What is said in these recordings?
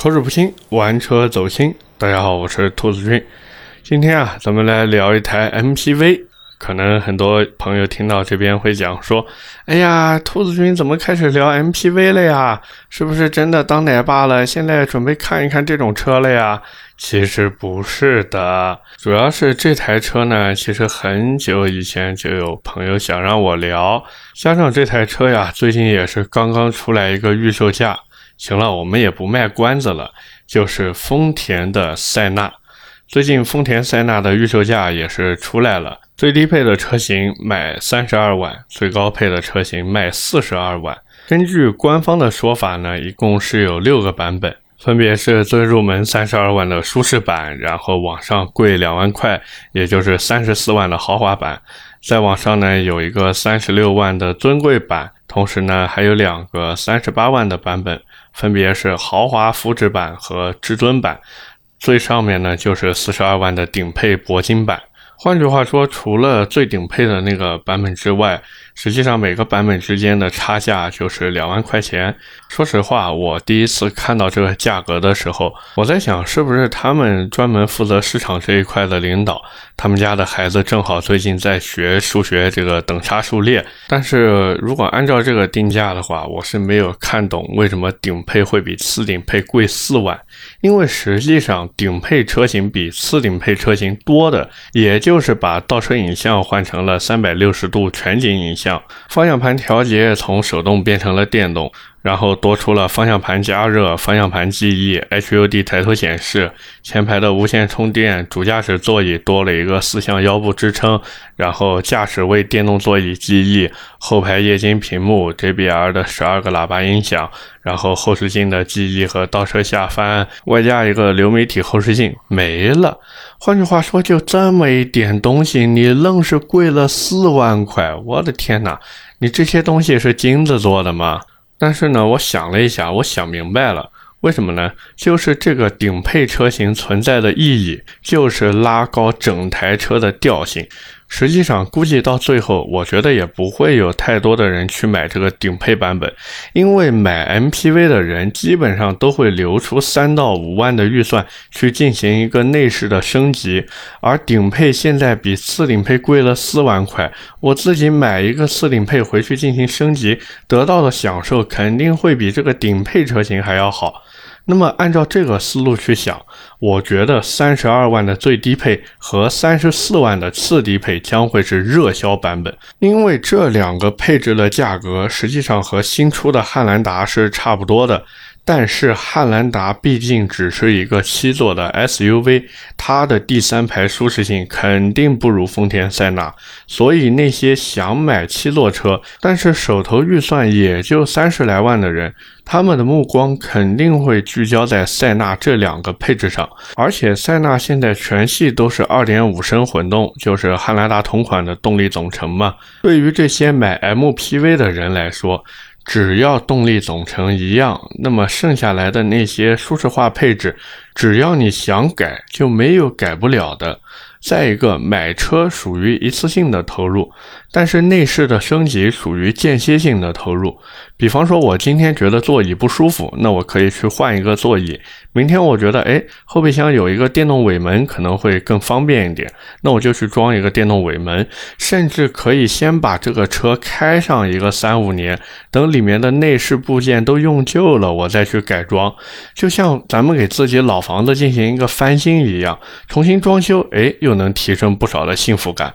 口齿不清，玩车走心。大家好，我是兔子君。今天啊，咱们来聊一台 MPV。可能很多朋友听到这边会讲说：“哎呀，兔子君怎么开始聊 MPV 了呀？是不是真的当奶爸了？现在准备看一看这种车了呀？”其实不是的，主要是这台车呢，其实很久以前就有朋友想让我聊，加上这台车呀，最近也是刚刚出来一个预售价。行了，我们也不卖关子了，就是丰田的塞纳。最近丰田塞纳的预售价也是出来了，最低配的车型卖三十二万，最高配的车型卖四十二万。根据官方的说法呢，一共是有六个版本，分别是最入门三十二万的舒适版，然后往上贵两万块，也就是三十四万的豪华版。再往上呢，有一个三十六万的尊贵版，同时呢，还有两个三十八万的版本。分别是豪华福祉版和至尊版，最上面呢就是四十二万的顶配铂金版。换句话说，除了最顶配的那个版本之外，实际上每个版本之间的差价就是两万块钱。说实话，我第一次看到这个价格的时候，我在想是不是他们专门负责市场这一块的领导，他们家的孩子正好最近在学数学这个等差数列。但是如果按照这个定价的话，我是没有看懂为什么顶配会比次顶配贵四万，因为实际上顶配车型比次顶配车型多的，也就是把倒车影像换成了三百六十度全景影像。方向盘调节从手动变成了电动，然后多出了方向盘加热、方向盘记忆、HUD 抬头显示、前排的无线充电、主驾驶座椅多了一个四向腰部支撑，然后驾驶位电动座椅记忆、后排液晶屏幕、JBL 的十二个喇叭音响，然后后视镜的记忆和倒车下翻，外加一个流媒体后视镜，没了。换句话说，就这么一点东西，你愣是贵了四万块！我的天哪，你这些东西是金子做的吗？但是呢，我想了一下，我想明白了，为什么呢？就是这个顶配车型存在的意义，就是拉高整台车的调性。实际上，估计到最后，我觉得也不会有太多的人去买这个顶配版本，因为买 MPV 的人基本上都会留出三到五万的预算去进行一个内饰的升级，而顶配现在比次顶配贵了四万块，我自己买一个次顶配回去进行升级，得到的享受肯定会比这个顶配车型还要好。那么按照这个思路去想，我觉得三十二万的最低配和三十四万的次低配将会是热销版本，因为这两个配置的价格实际上和新出的汉兰达是差不多的。但是汉兰达毕竟只是一个七座的 SUV，它的第三排舒适性肯定不如丰田塞纳，所以那些想买七座车，但是手头预算也就三十来万的人，他们的目光肯定会聚焦在塞纳这两个配置上。而且塞纳现在全系都是二点五升混动，就是汉兰达同款的动力总成嘛。对于这些买 MPV 的人来说，只要动力总成一样，那么剩下来的那些舒适化配置，只要你想改，就没有改不了的。再一个，买车属于一次性的投入，但是内饰的升级属于间歇性的投入。比方说，我今天觉得座椅不舒服，那我可以去换一个座椅。明天我觉得，哎，后备箱有一个电动尾门可能会更方便一点，那我就去装一个电动尾门。甚至可以先把这个车开上一个三五年，等里面的内饰部件都用旧了，我再去改装。就像咱们给自己老房子进行一个翻新一样，重新装修，哎，又能提升不少的幸福感。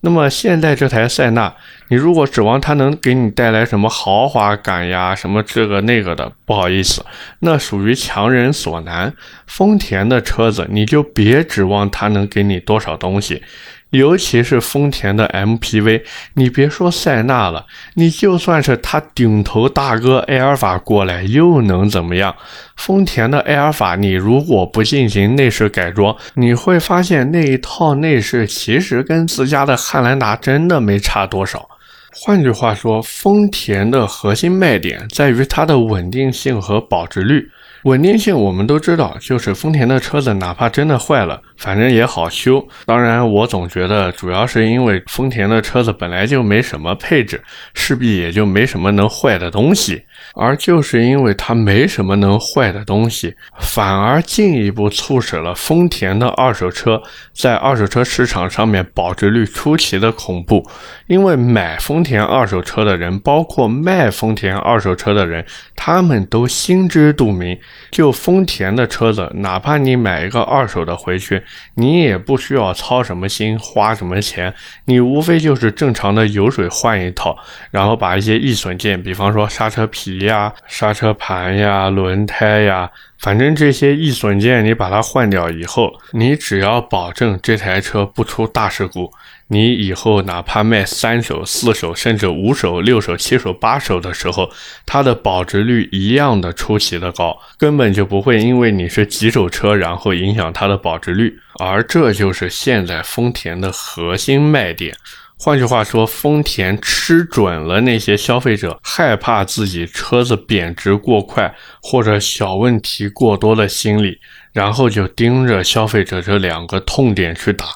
那么现在这台塞纳，你如果指望它能给你带来什么豪华感呀，什么这个那个的，不好意思，那属于强人所难。丰田的车子，你就别指望它能给你多少东西。尤其是丰田的 MPV，你别说塞纳了，你就算是他顶头大哥埃尔法过来，又能怎么样？丰田的埃尔法，你如果不进行内饰改装，你会发现那一套内饰其实跟自家的汉兰达真的没差多少。换句话说，丰田的核心卖点在于它的稳定性和保值率。稳定性我们都知道，就是丰田的车子哪怕真的坏了，反正也好修。当然，我总觉得主要是因为丰田的车子本来就没什么配置，势必也就没什么能坏的东西。而就是因为它没什么能坏的东西，反而进一步促使了丰田的二手车在二手车市场上面保值率出奇的恐怖。因为买丰田二手车的人，包括卖丰田二手车的人，他们都心知肚明，就丰田的车子，哪怕你买一个二手的回去，你也不需要操什么心，花什么钱，你无非就是正常的油水换一套，然后把一些易损件，比方说刹车皮。呀，刹车盘呀，轮胎呀，反正这些易损件你把它换掉以后，你只要保证这台车不出大事故，你以后哪怕卖三手、四手，甚至五手、六手、七手、八手的时候，它的保值率一样的出奇的高，根本就不会因为你是几手车，然后影响它的保值率。而这就是现在丰田的核心卖点。换句话说，丰田吃准了那些消费者害怕自己车子贬值过快或者小问题过多的心理，然后就盯着消费者这两个痛点去打。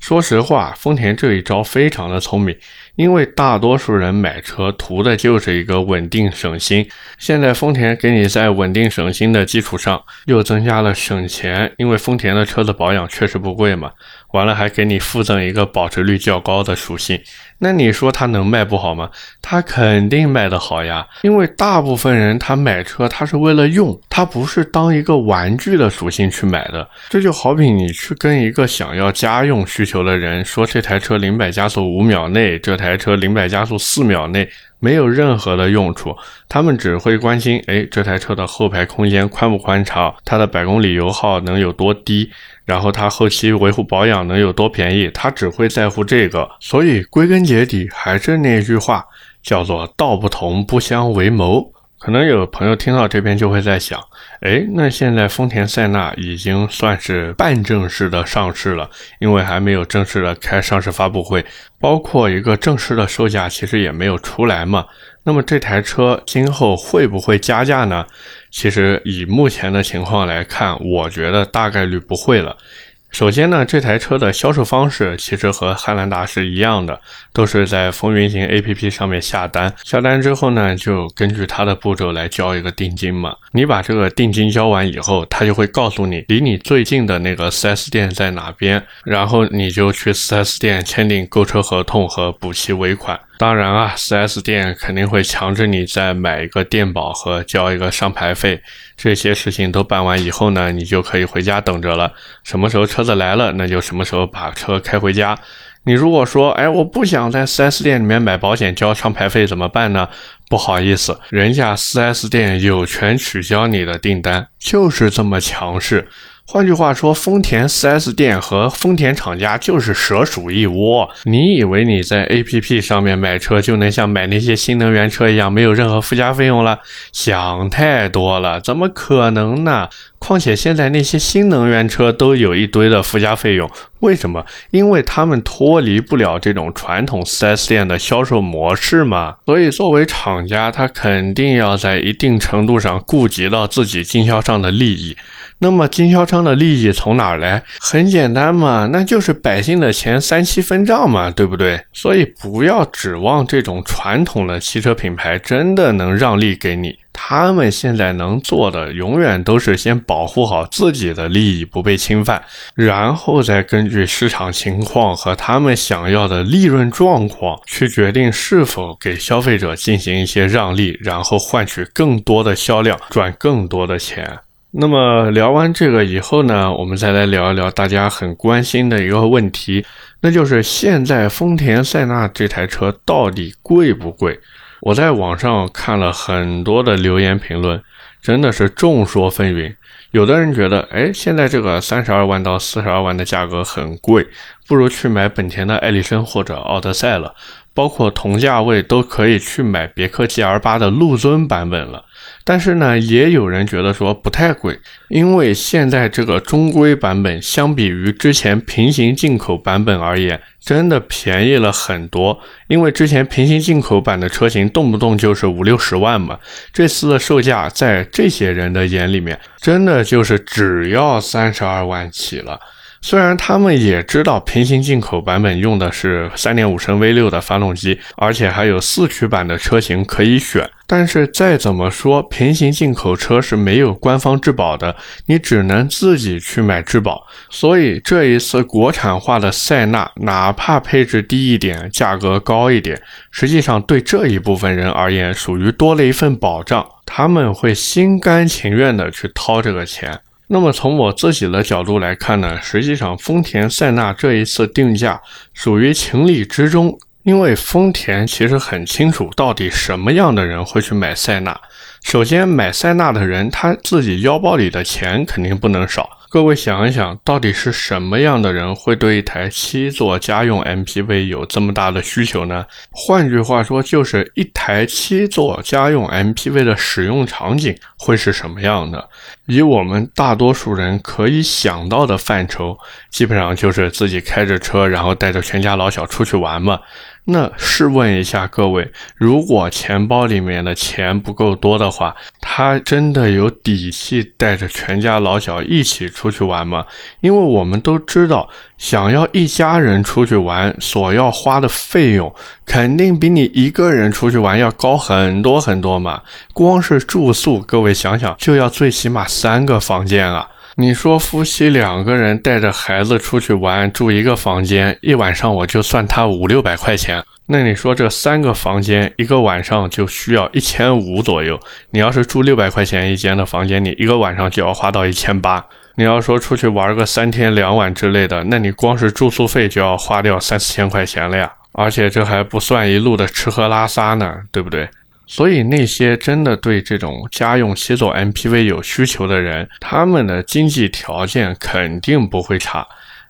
说实话，丰田这一招非常的聪明。因为大多数人买车图的就是一个稳定省心，现在丰田给你在稳定省心的基础上又增加了省钱，因为丰田的车子保养确实不贵嘛，完了还给你附赠一个保值率较高的属性，那你说它能卖不好吗？它肯定卖得好呀，因为大部分人他买车他是为了用，他不是当一个玩具的属性去买的，这就好比你去跟一个想要家用需求的人说这台车零百加速五秒内，这台。台车零百加速四秒内没有任何的用处，他们只会关心，哎，这台车的后排空间宽不宽敞，它的百公里油耗能有多低，然后它后期维护保养能有多便宜，他只会在乎这个。所以归根结底还是那句话，叫做道不同不相为谋。可能有朋友听到这边就会在想，哎，那现在丰田塞纳已经算是半正式的上市了，因为还没有正式的开上市发布会，包括一个正式的售价其实也没有出来嘛。那么这台车今后会不会加价呢？其实以目前的情况来看，我觉得大概率不会了。首先呢，这台车的销售方式其实和汉兰达是一样的，都是在风云行 APP 上面下单，下单之后呢，就根据它的步骤来交一个定金嘛。你把这个定金交完以后，他就会告诉你离你最近的那个 4S 店在哪边，然后你就去 4S 店签订购车合同和补齐尾款。当然啊，4S 店肯定会强制你再买一个电保和交一个上牌费。这些事情都办完以后呢，你就可以回家等着了。什么时候车子来了，那就什么时候把车开回家。你如果说，哎，我不想在 4S 店里面买保险交上牌费怎么办呢？不好意思，人家 4S 店有权取消你的订单，就是这么强势。换句话说，丰田 4S 店和丰田厂家就是蛇鼠一窝。你以为你在 APP 上面买车就能像买那些新能源车一样没有任何附加费用了？想太多了，怎么可能呢？况且现在那些新能源车都有一堆的附加费用，为什么？因为他们脱离不了这种传统 4S 店的销售模式嘛。所以作为厂家，他肯定要在一定程度上顾及到自己经销商的利益。那么经销商的利益从哪儿来？很简单嘛，那就是百姓的钱三七分账嘛，对不对？所以不要指望这种传统的汽车品牌真的能让利给你。他们现在能做的，永远都是先保护好自己的利益不被侵犯，然后再根据市场情况和他们想要的利润状况去决定是否给消费者进行一些让利，然后换取更多的销量，赚更多的钱。那么聊完这个以后呢，我们再来聊一聊大家很关心的一个问题，那就是现在丰田塞纳这台车到底贵不贵？我在网上看了很多的留言评论，真的是众说纷纭。有的人觉得，哎，现在这个三十二万到四十二万的价格很贵，不如去买本田的艾力绅或者奥德赛了。包括同价位都可以去买别克 GL 八的陆尊版本了。但是呢，也有人觉得说不太贵，因为现在这个中规版本相比于之前平行进口版本而言，真的便宜了很多。因为之前平行进口版的车型动不动就是五六十万嘛，这次的售价在这些人的眼里面，真的就是只要三十二万起了。虽然他们也知道平行进口版本用的是三点五升 V 六的发动机，而且还有四驱版的车型可以选，但是再怎么说，平行进口车是没有官方质保的，你只能自己去买质保。所以这一次国产化的塞纳，哪怕配置低一点，价格高一点，实际上对这一部分人而言，属于多了一份保障，他们会心甘情愿的去掏这个钱。那么从我自己的角度来看呢，实际上丰田塞纳这一次定价属于情理之中，因为丰田其实很清楚到底什么样的人会去买塞纳。首先买塞纳的人，他自己腰包里的钱肯定不能少。各位想一想，到底是什么样的人会对一台七座家用 MPV 有这么大的需求呢？换句话说，就是一台七座家用 MPV 的使用场景会是什么样的？以我们大多数人可以想到的范畴，基本上就是自己开着车，然后带着全家老小出去玩嘛。那试问一下各位，如果钱包里面的钱不够多的话，他真的有底气带着全家老小一起出去玩吗？因为我们都知道，想要一家人出去玩，所要花的费用肯定比你一个人出去玩要高很多很多嘛。光是住宿，各位想想，就要最起码三个房间啊。你说夫妻两个人带着孩子出去玩，住一个房间，一晚上我就算他五六百块钱。那你说这三个房间一个晚上就需要一千五左右。你要是住六百块钱一间的房间，你一个晚上就要花到一千八。你要说出去玩个三天两晚之类的，那你光是住宿费就要花掉三四千块钱了呀。而且这还不算一路的吃喝拉撒呢，对不对？所以那些真的对这种家用七座 MPV 有需求的人，他们的经济条件肯定不会差。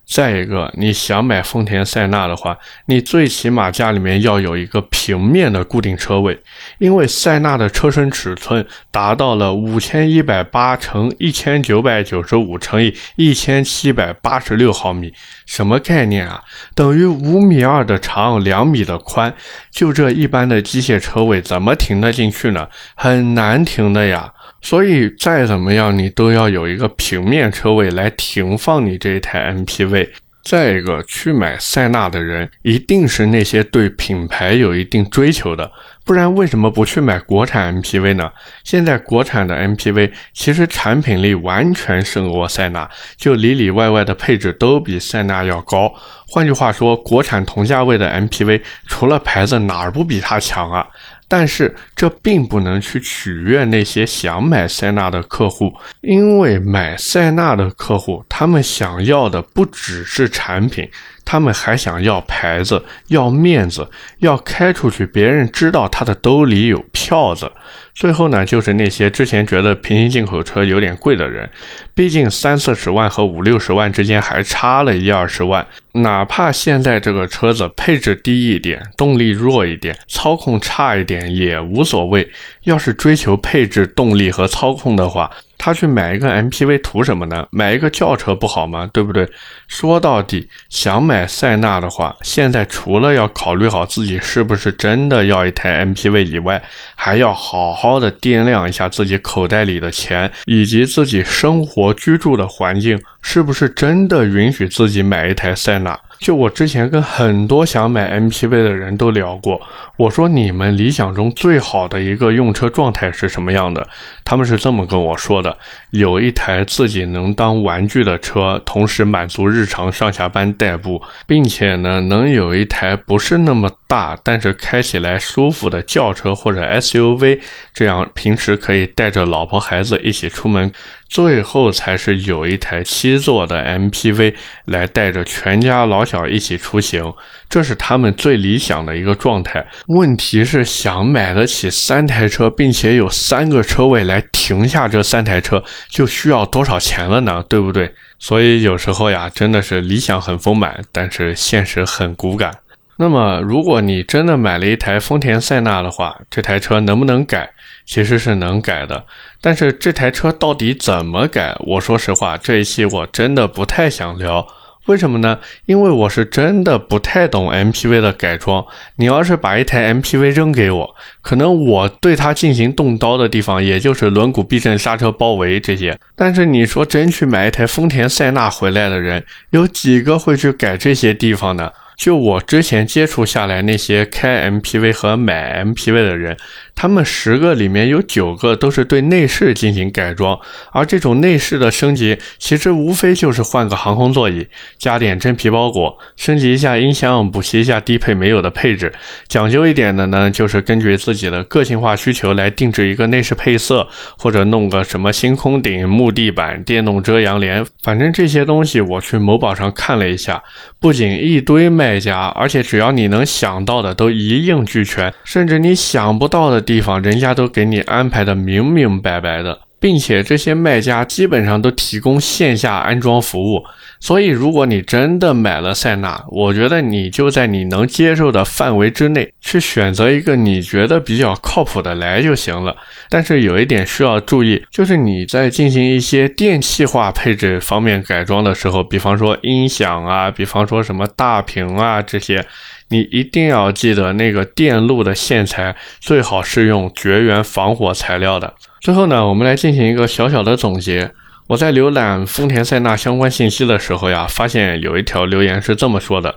再一个，你想买丰田塞纳的话，你最起码家里面要有一个平面的固定车位，因为塞纳的车身尺寸达到了五千一百八乘一千九百九十五乘以一千七百八十六毫米，什么概念啊？等于五米二的长，两米的宽，就这一般的机械车位怎么停得进去呢？很难停的呀。所以再怎么样，你都要有一个平面车位来停放你这一台 MPV。再一个，去买塞纳的人一定是那些对品牌有一定追求的，不然为什么不去买国产 MPV 呢？现在国产的 MPV 其实产品力完全胜过塞纳，就里里外外的配置都比塞纳要高。换句话说，国产同价位的 MPV 除了牌子哪儿不比它强啊？但是这并不能去取悦那些想买塞纳的客户，因为买塞纳的客户，他们想要的不只是产品，他们还想要牌子、要面子、要开出去，别人知道他的兜里有票子。最后呢，就是那些之前觉得平行进口车有点贵的人，毕竟三四十万和五六十万之间还差了一二十万，哪怕现在这个车子配置低一点，动力弱一点，操控差一点也无所谓。要是追求配置、动力和操控的话，他去买一个 MPV 图什么呢？买一个轿车不好吗？对不对？说到底，想买塞纳的话，现在除了要考虑好自己是不是真的要一台 MPV 以外，还要好好的掂量一下自己口袋里的钱，以及自己生活居住的环境是不是真的允许自己买一台塞纳。就我之前跟很多想买 MPV 的人都聊过，我说你们理想中最好的一个用车状态是什么样的？他们是这么跟我说的：有一台自己能当玩具的车，同时满足日常上下班代步，并且呢能有一台不是那么大，但是开起来舒服的轿车或者 SUV，这样平时可以带着老婆孩子一起出门。最后才是有一台七座的 MPV 来带着全家老小一起出行，这是他们最理想的一个状态。问题是想买得起三台车，并且有三个车位来停下这三台车，就需要多少钱了呢？对不对？所以有时候呀，真的是理想很丰满，但是现实很骨感。那么，如果你真的买了一台丰田塞纳的话，这台车能不能改？其实是能改的。但是这台车到底怎么改？我说实话，这一期我真的不太想聊。为什么呢？因为我是真的不太懂 MPV 的改装。你要是把一台 MPV 扔给我，可能我对它进行动刀的地方，也就是轮毂、避震、刹车、包围这些。但是你说真去买一台丰田塞纳回来的人，有几个会去改这些地方呢？就我之前接触下来，那些开 MPV 和买 MPV 的人，他们十个里面有九个都是对内饰进行改装，而这种内饰的升级，其实无非就是换个航空座椅，加点真皮包裹，升级一下音箱，补齐一下低配没有的配置。讲究一点的呢，就是根据自己的个性化需求来定制一个内饰配色，或者弄个什么星空顶、木地板、电动遮阳帘，反正这些东西我去某宝上看了一下，不仅一堆卖。卖家，而且只要你能想到的都一应俱全，甚至你想不到的地方，人家都给你安排的明明白白的，并且这些卖家基本上都提供线下安装服务。所以，如果你真的买了塞纳，我觉得你就在你能接受的范围之内去选择一个你觉得比较靠谱的来就行了。但是有一点需要注意，就是你在进行一些电气化配置方面改装的时候，比方说音响啊，比方说什么大屏啊这些，你一定要记得那个电路的线材最好是用绝缘防火材料的。最后呢，我们来进行一个小小的总结。我在浏览丰田塞纳相关信息的时候呀，发现有一条留言是这么说的：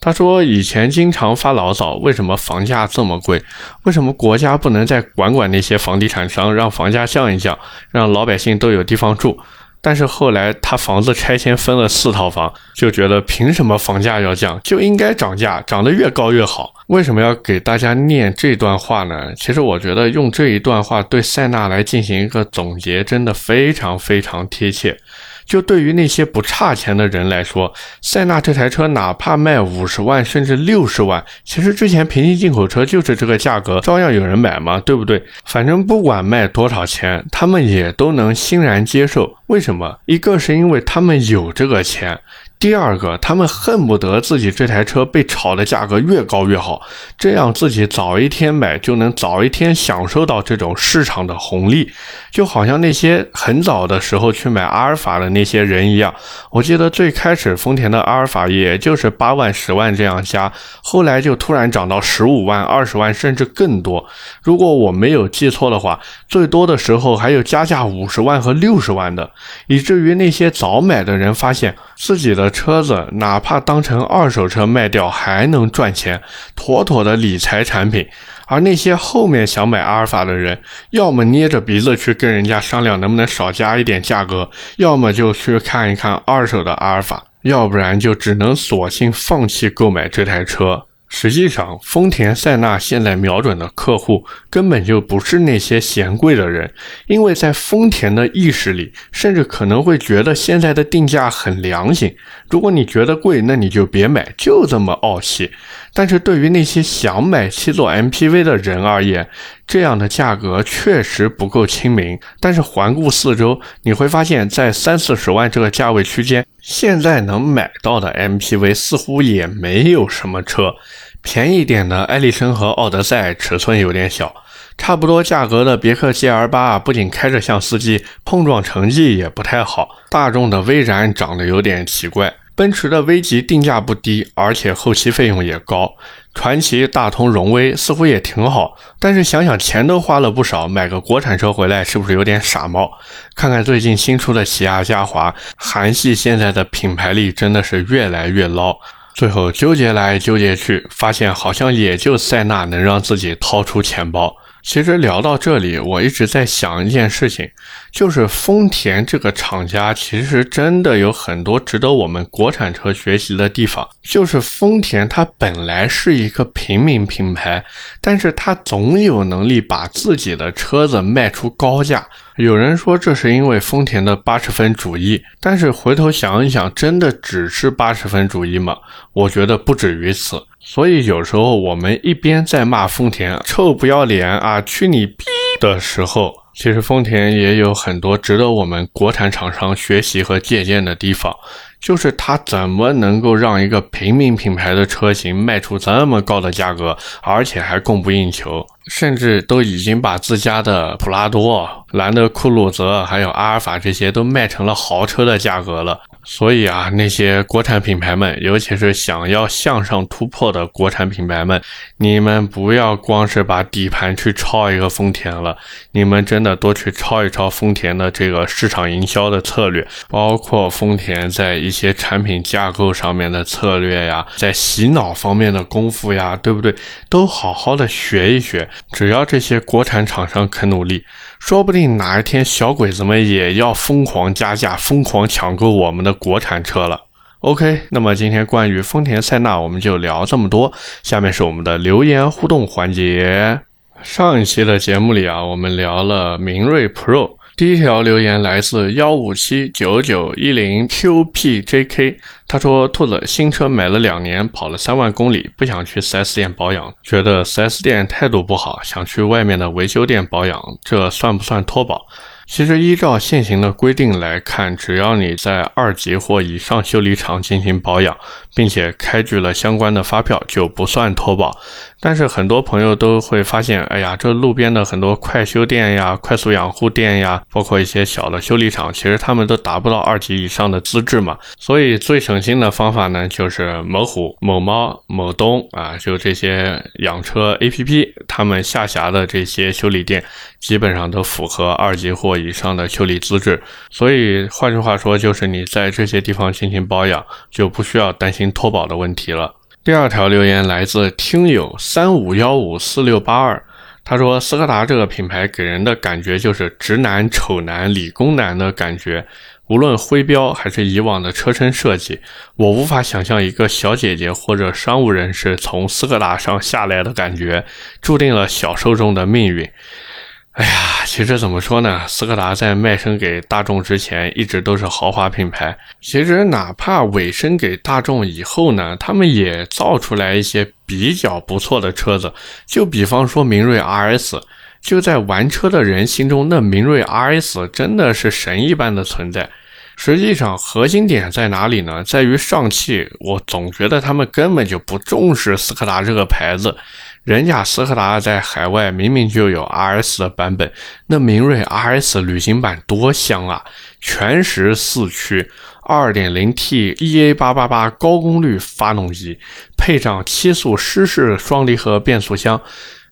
他说以前经常发牢骚，为什么房价这么贵？为什么国家不能再管管那些房地产商，让房价降一降，让老百姓都有地方住？但是后来他房子拆迁分了四套房，就觉得凭什么房价要降，就应该涨价，涨得越高越好。为什么要给大家念这段话呢？其实我觉得用这一段话对塞纳来进行一个总结，真的非常非常贴切。就对于那些不差钱的人来说，塞纳这台车哪怕卖五十万甚至六十万，其实之前平行进口车就是这个价格，照样有人买嘛，对不对？反正不管卖多少钱，他们也都能欣然接受。为什么？一个是因为他们有这个钱。第二个，他们恨不得自己这台车被炒的价格越高越好，这样自己早一天买就能早一天享受到这种市场的红利，就好像那些很早的时候去买阿尔法的那些人一样。我记得最开始丰田的阿尔法也就是八万、十万这样加，后来就突然涨到十五万、二十万甚至更多。如果我没有记错的话，最多的时候还有加价五十万和六十万的，以至于那些早买的人发现自己的。的车子哪怕当成二手车卖掉还能赚钱，妥妥的理财产品。而那些后面想买阿尔法的人，要么捏着鼻子去跟人家商量能不能少加一点价格，要么就去看一看二手的阿尔法，要不然就只能索性放弃购买这台车。实际上，丰田塞纳现在瞄准的客户根本就不是那些嫌贵的人，因为在丰田的意识里，甚至可能会觉得现在的定价很良心。如果你觉得贵，那你就别买，就这么傲气。但是对于那些想买七座 MPV 的人而言，这样的价格确实不够亲民。但是环顾四周，你会发现在三四十万这个价位区间，现在能买到的 MPV 似乎也没有什么车。便宜点的艾力绅和奥德赛尺寸有点小，差不多价格的别克 GL 八不仅开着像司机，碰撞成绩也不太好。大众的威然长得有点奇怪。奔驰的 V 级定价不低，而且后期费用也高。传祺、大通、荣威似乎也挺好，但是想想钱都花了不少，买个国产车回来是不是有点傻帽？看看最近新出的起亚嘉华，韩系现在的品牌力真的是越来越捞。最后纠结来纠结去，发现好像也就塞纳能让自己掏出钱包。其实聊到这里，我一直在想一件事情，就是丰田这个厂家其实真的有很多值得我们国产车学习的地方。就是丰田它本来是一个平民品牌，但是它总有能力把自己的车子卖出高价。有人说这是因为丰田的八十分主义，但是回头想一想，真的只是八十分主义吗？我觉得不止于此。所以有时候我们一边在骂丰田臭不要脸啊，去你逼的时候，其实丰田也有很多值得我们国产厂商学习和借鉴的地方。就是它怎么能够让一个平民品牌的车型卖出这么高的价格，而且还供不应求，甚至都已经把自家的普拉多、兰德酷路泽还有阿尔法这些都卖成了豪车的价格了。所以啊，那些国产品牌们，尤其是想要向上突破的国产品牌们，你们不要光是把底盘去抄一个丰田了，你们真的多去抄一抄丰田的这个市场营销的策略，包括丰田在一些产品架构上面的策略呀，在洗脑方面的功夫呀，对不对？都好好的学一学。只要这些国产厂商肯努力。说不定哪一天小鬼子们也要疯狂加价、疯狂抢购我们的国产车了。OK，那么今天关于丰田塞纳我们就聊这么多。下面是我们的留言互动环节。上一期的节目里啊，我们聊了明锐 Pro。第一条留言来自幺五七九九一零 QPJK，他说：“兔子新车买了两年，跑了三万公里，不想去 4S 店保养，觉得 4S 店态度不好，想去外面的维修店保养，这算不算脱保？”其实依照现行的规定来看，只要你在二级或以上修理厂进行保养，并且开具了相关的发票，就不算脱保。但是很多朋友都会发现，哎呀，这路边的很多快修店呀、快速养护店呀，包括一些小的修理厂，其实他们都达不到二级以上的资质嘛。所以最省心的方法呢，就是某虎、某猫、某东啊，就这些养车 APP，他们下辖的这些修理店，基本上都符合二级或以上的修理资质。所以换句话说，就是你在这些地方进行保养，就不需要担心脱保的问题了。第二条留言来自听友三五幺五四六八二，他说：“斯柯达这个品牌给人的感觉就是直男、丑男、理工男的感觉，无论徽标还是以往的车身设计，我无法想象一个小姐姐或者商务人士从斯柯达上下来的感觉，注定了小受众的命运。”哎呀，其实怎么说呢？斯柯达在卖身给大众之前，一直都是豪华品牌。其实哪怕委身给大众以后呢，他们也造出来一些比较不错的车子。就比方说明锐 RS，就在玩车的人心中，那明锐 RS 真的是神一般的存在。实际上，核心点在哪里呢？在于上汽。我总觉得他们根本就不重视斯柯达这个牌子。人家斯柯达在海外明明就有 RS 的版本，那明锐 RS 旅行版多香啊！全时四驱，2.0T EA888 高功率发动机，配上七速湿式双离合变速箱，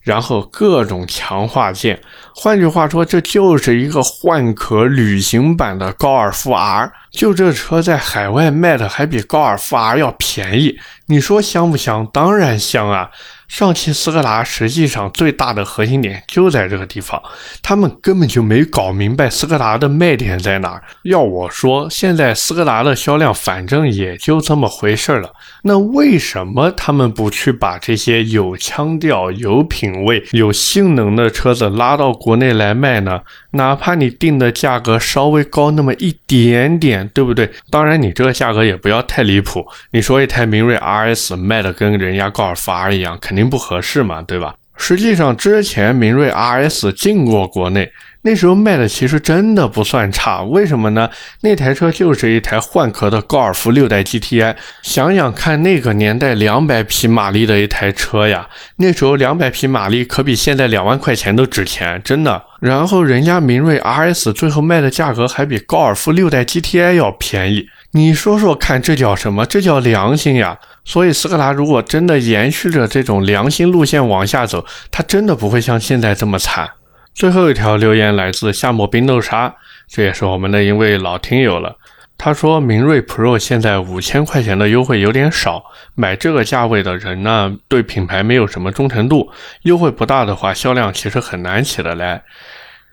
然后各种强化件。换句话说，这就是一个换壳旅行版的高尔夫 R。就这车在海外卖的还比高尔夫 R 要便宜，你说香不香？当然香啊！上汽斯柯达实际上最大的核心点就在这个地方，他们根本就没搞明白斯柯达的卖点在哪儿。要我说，现在斯柯达的销量反正也就这么回事了。那为什么他们不去把这些有腔调、有品位、有性能的车子拉到国内来卖呢？哪怕你定的价格稍微高那么一点点，对不对？当然，你这个价格也不要太离谱。你说一台明锐 RS 卖的跟人家高尔夫 R 一样，肯定。不合适嘛，对吧？实际上之前明锐 RS 进过国内，那时候卖的其实真的不算差。为什么呢？那台车就是一台换壳的高尔夫六代 GTI。想想看，那个年代两百匹马力的一台车呀，那时候两百匹马力可比现在两万块钱都值钱，真的。然后人家明锐 RS 最后卖的价格还比高尔夫六代 GTI 要便宜。你说说看，这叫什么？这叫良心呀！所以斯柯达如果真的延续着这种良心路线往下走，它真的不会像现在这么惨。最后一条留言来自夏末冰豆沙，这也是我们的一位老听友了。他说明锐 Pro 现在五千块钱的优惠有点少，买这个价位的人呢，对品牌没有什么忠诚度，优惠不大的话，销量其实很难起得来。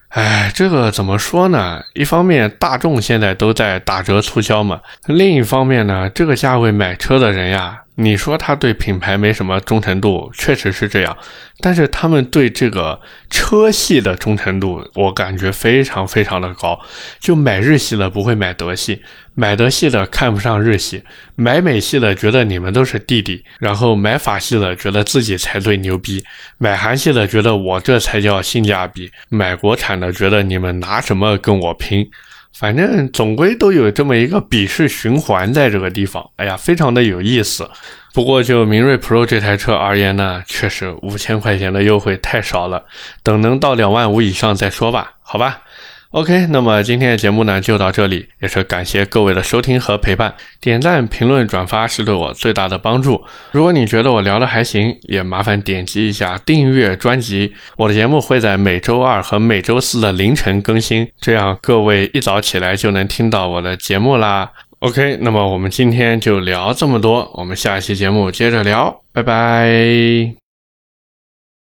哎，这个怎么说呢？一方面，大众现在都在打折促销嘛；另一方面呢，这个价位买车的人呀。你说他对品牌没什么忠诚度，确实是这样，但是他们对这个车系的忠诚度，我感觉非常非常的高。就买日系的不会买德系，买德系的看不上日系，买美系的觉得你们都是弟弟，然后买法系的觉得自己才最牛逼，买韩系的觉得我这才叫性价比，买国产的觉得你们拿什么跟我拼。反正总归都有这么一个鄙视循环在这个地方，哎呀，非常的有意思。不过就明锐 Pro 这台车而言呢，确实五千块钱的优惠太少了，等能到两万五以上再说吧，好吧。OK，那么今天的节目呢就到这里，也是感谢各位的收听和陪伴。点赞、评论、转发是对我最大的帮助。如果你觉得我聊的还行，也麻烦点击一下订阅专辑。我的节目会在每周二和每周四的凌晨更新，这样各位一早起来就能听到我的节目啦。OK，那么我们今天就聊这么多，我们下期节目接着聊，拜拜。